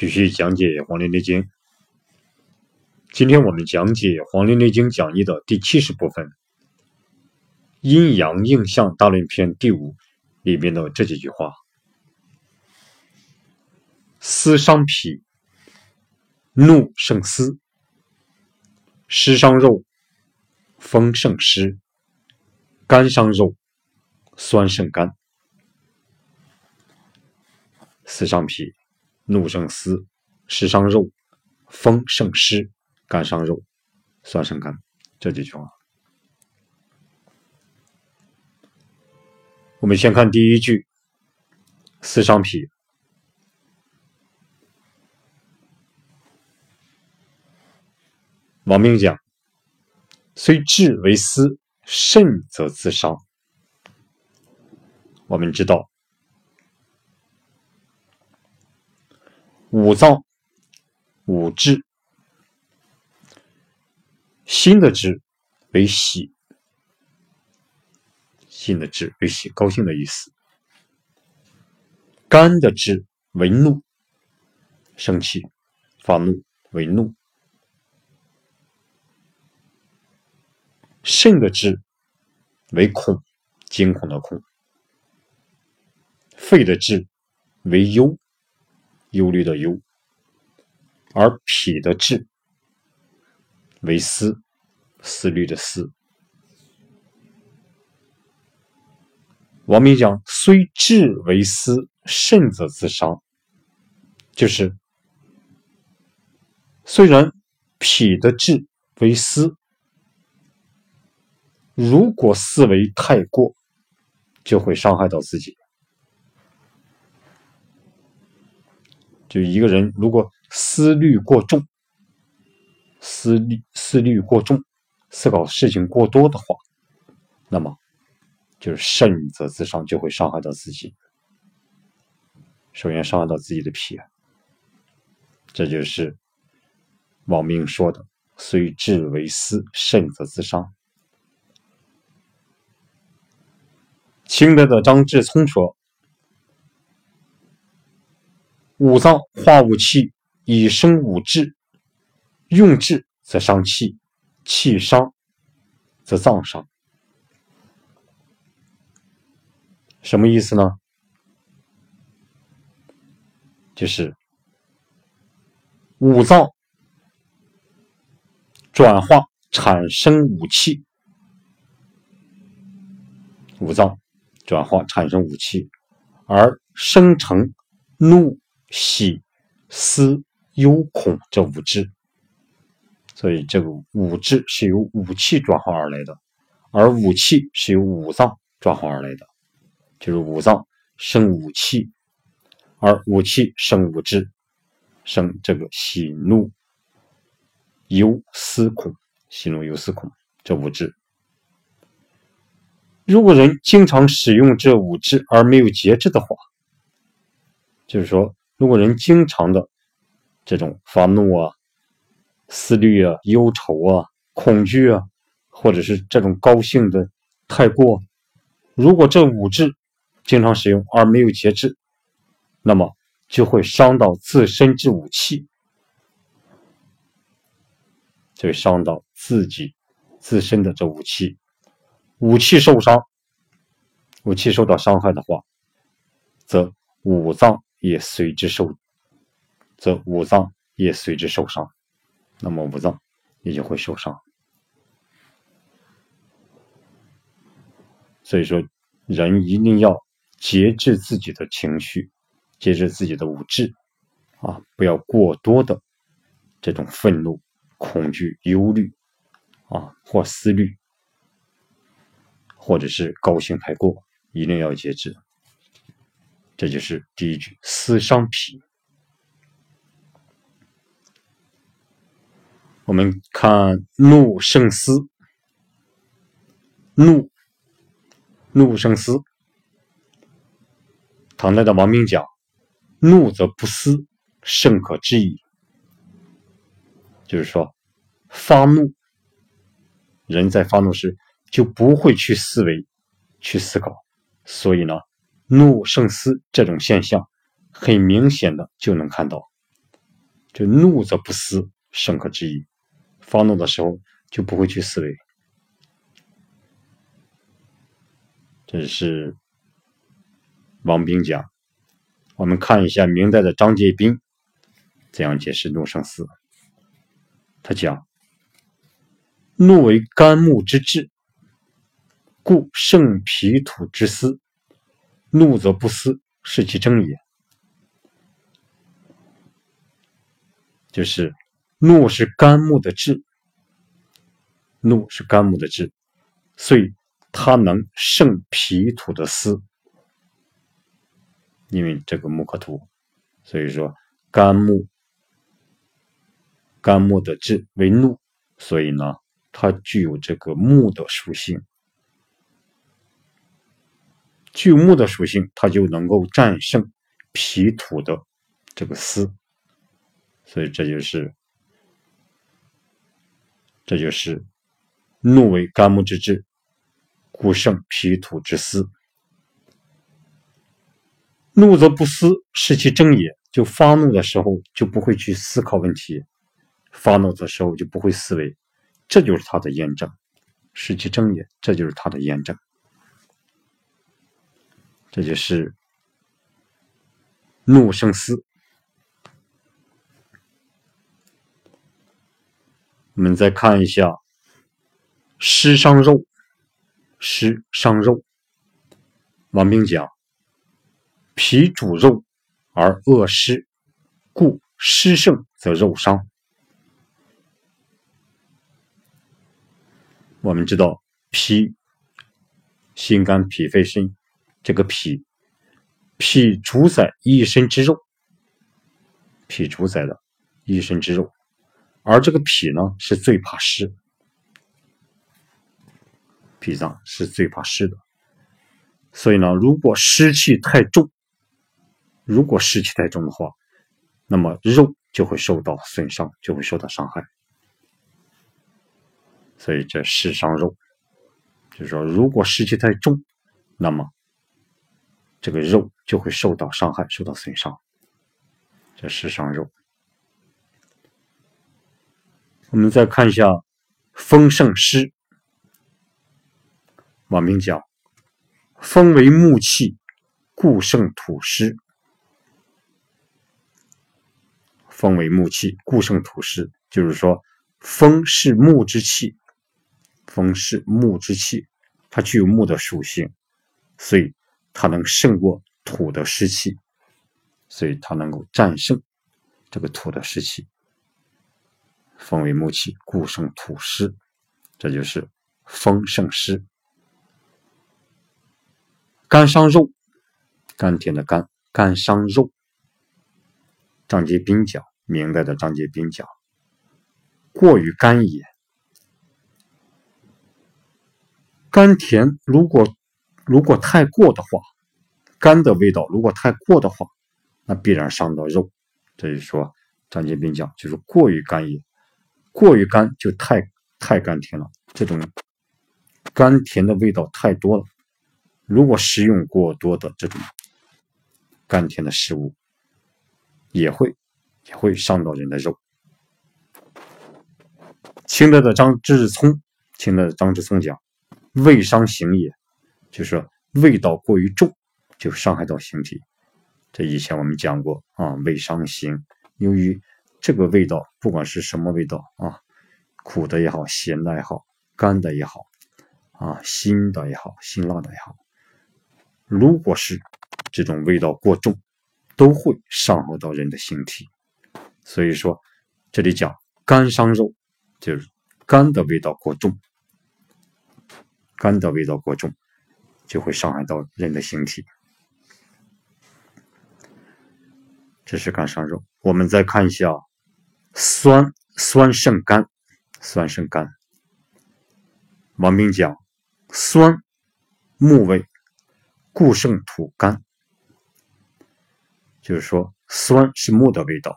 继续讲解《黄帝内经》。今天我们讲解《黄帝内经讲义》的第七十部分《阴阳应象大论篇》第五里面的这几句话：“思伤脾，怒胜思；湿伤肉，风胜湿；肝伤肉，酸胜肝。思伤脾。”怒胜思，湿伤肉，风胜湿，肝伤肉，酸胜肝。这几句话，我们先看第一句：思伤脾。王明讲：“虽志为思，慎则自伤。”我们知道。五脏，五志，心的志为喜，心的志为喜，高兴的意思。肝的志为怒，生气、发怒为怒。肾的志为恐，惊恐的恐。肺的志为忧。忧虑的忧，而脾的志为思，思虑的思。王明讲：虽志为思，慎则自伤。就是虽然脾的志为思，如果思维太过，就会伤害到自己。就一个人，如果思虑过重，思虑思虑过重，思考事情过多的话，那么就是肾则自伤，就会伤害到自己。首先伤害到自己的脾，这就是王明说的：“虽智为思，肾则自伤。”清代的张志聪说。五脏化五气，以生五志。用志则伤气，气伤则脏伤。什么意思呢？就是五脏转化产生五气，五脏转化产生五气，而生成怒。喜、思、忧、恐这五志，所以这个五志是由五气转化而来的，而五气是由五脏转化而来的，就是五脏生五气，而五气生五志，生这个喜怒忧思恐，喜怒忧思恐这五志。如果人经常使用这五志而没有节制的话，就是说。如果人经常的这种发怒啊、思虑啊、忧愁啊、恐惧啊，或者是这种高兴的太过，如果这五志经常使用而没有节制，那么就会伤到自身之武器，就会伤到自己自身的这武器，武器受伤，武器受到伤害的话，则五脏。也随之受，则五脏也随之受伤，那么五脏也就会受伤。所以说，人一定要节制自己的情绪，节制自己的五志，啊，不要过多的这种愤怒、恐惧、忧虑，啊，或思虑，或者是高兴太过，一定要节制。这就是第一句，思伤脾。我们看怒胜思，怒，怒胜思。唐代的王明讲：“怒则不思，胜可知矣。”就是说，发怒，人在发怒时就不会去思维、去思考，所以呢。怒胜思这种现象，很明显的就能看到，就怒则不思，深刻之意。发怒的时候就不会去思维。这是王冰讲。我们看一下明代的张介宾怎样解释怒胜思。他讲：“怒为肝木之志，故胜脾土之思。怒则不思，是其正也。”就是怒是肝木的志，怒是肝木的志，所以它能胜脾土的思。因为这个木克土，所以说肝木，肝木的志为怒，所以呢，它具有这个木的属性。具有木的属性，它就能够战胜脾土的这个思，所以这就是，这就是怒为肝木之志，故胜脾土之思。怒则不思，是其正也。就发怒的时候，就不会去思考问题；发怒的时候，就不会思维。这就是他的验证，是其正也。这就是他的验证。这就是怒胜思。我们再看一下湿伤肉，湿伤肉。王冰讲。脾主肉而恶湿，故湿盛则肉伤。我们知道脾、心肝脾肺肾，这个脾，脾主宰一身之肉，脾主宰的一身之肉，而这个脾呢是最怕湿，脾脏是最怕湿的，所以呢，如果湿气太重。如果湿气太重的话，那么肉就会受到损伤，就会受到伤害。所以这湿伤肉，就是说，如果湿气太重，那么这个肉就会受到伤害，受到损伤。这是伤肉。我们再看一下风盛湿。王明讲：风为木气，故盛土湿。风为木气，故盛土湿。就是说，风是木之气，风是木之气，它具有木的属性，所以它能胜过土的湿气，所以它能够战胜这个土的湿气。风为木气，故生土湿，这就是风胜湿。肝伤肉，甘甜的肝，肝伤肉。张节宾讲。明代的张节宾讲：“过于甘也，甘甜如果如果太过的话，甘的味道如果太过的话，那必然伤到肉。这就说，张节宾讲就是过于甘也，过于甘就太太甘甜了。这种甘甜的味道太多了，如果食用过多的这种甘甜的食物，也会。”也会伤到人的肉。清代的张之聪，清代的张之聪讲：“味伤形也，就是味道过于重，就伤害到形体。”这以前我们讲过啊，味伤形，由于这个味道，不管是什么味道啊，苦的也好，咸的也好，干的也好，啊，辛的也好，辛辣的也好，如果是这种味道过重，都会伤害到人的形体。所以说，这里讲肝伤肉，就是肝的味道过重，肝的味道过重，就会伤害到人的形体。这是肝伤肉。我们再看一下酸，酸胜肝，酸胜肝。王明讲酸木味，故胜土干，就是说酸是木的味道。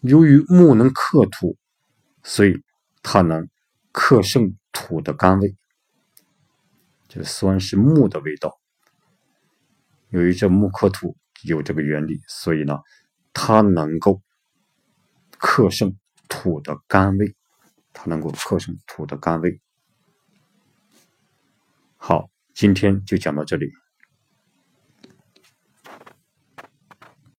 由于木能克土，所以它能克胜土的甘味。这个酸是木的味道。由于这木克土有这个原理所以呢它能够克胜土的甘味。它能够克胜土的甘味。好今天就讲到这里。